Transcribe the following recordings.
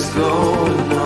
slow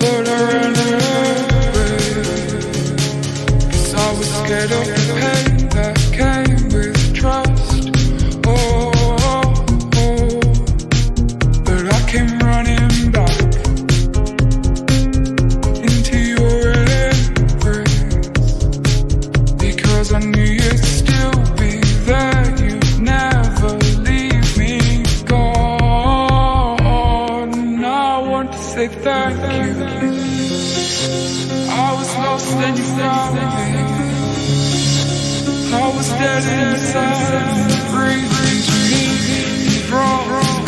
Turn around, baby. I was scared of perfect, thank you. I was lost and you found me. I was dead inside, free, free, free, wrong.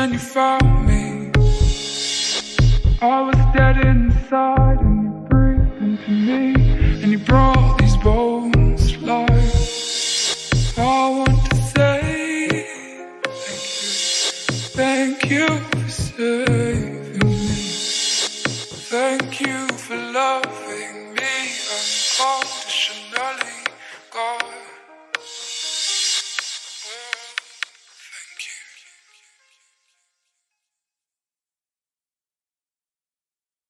when you found me. I was dead inside, and you breathed into me, and you brought.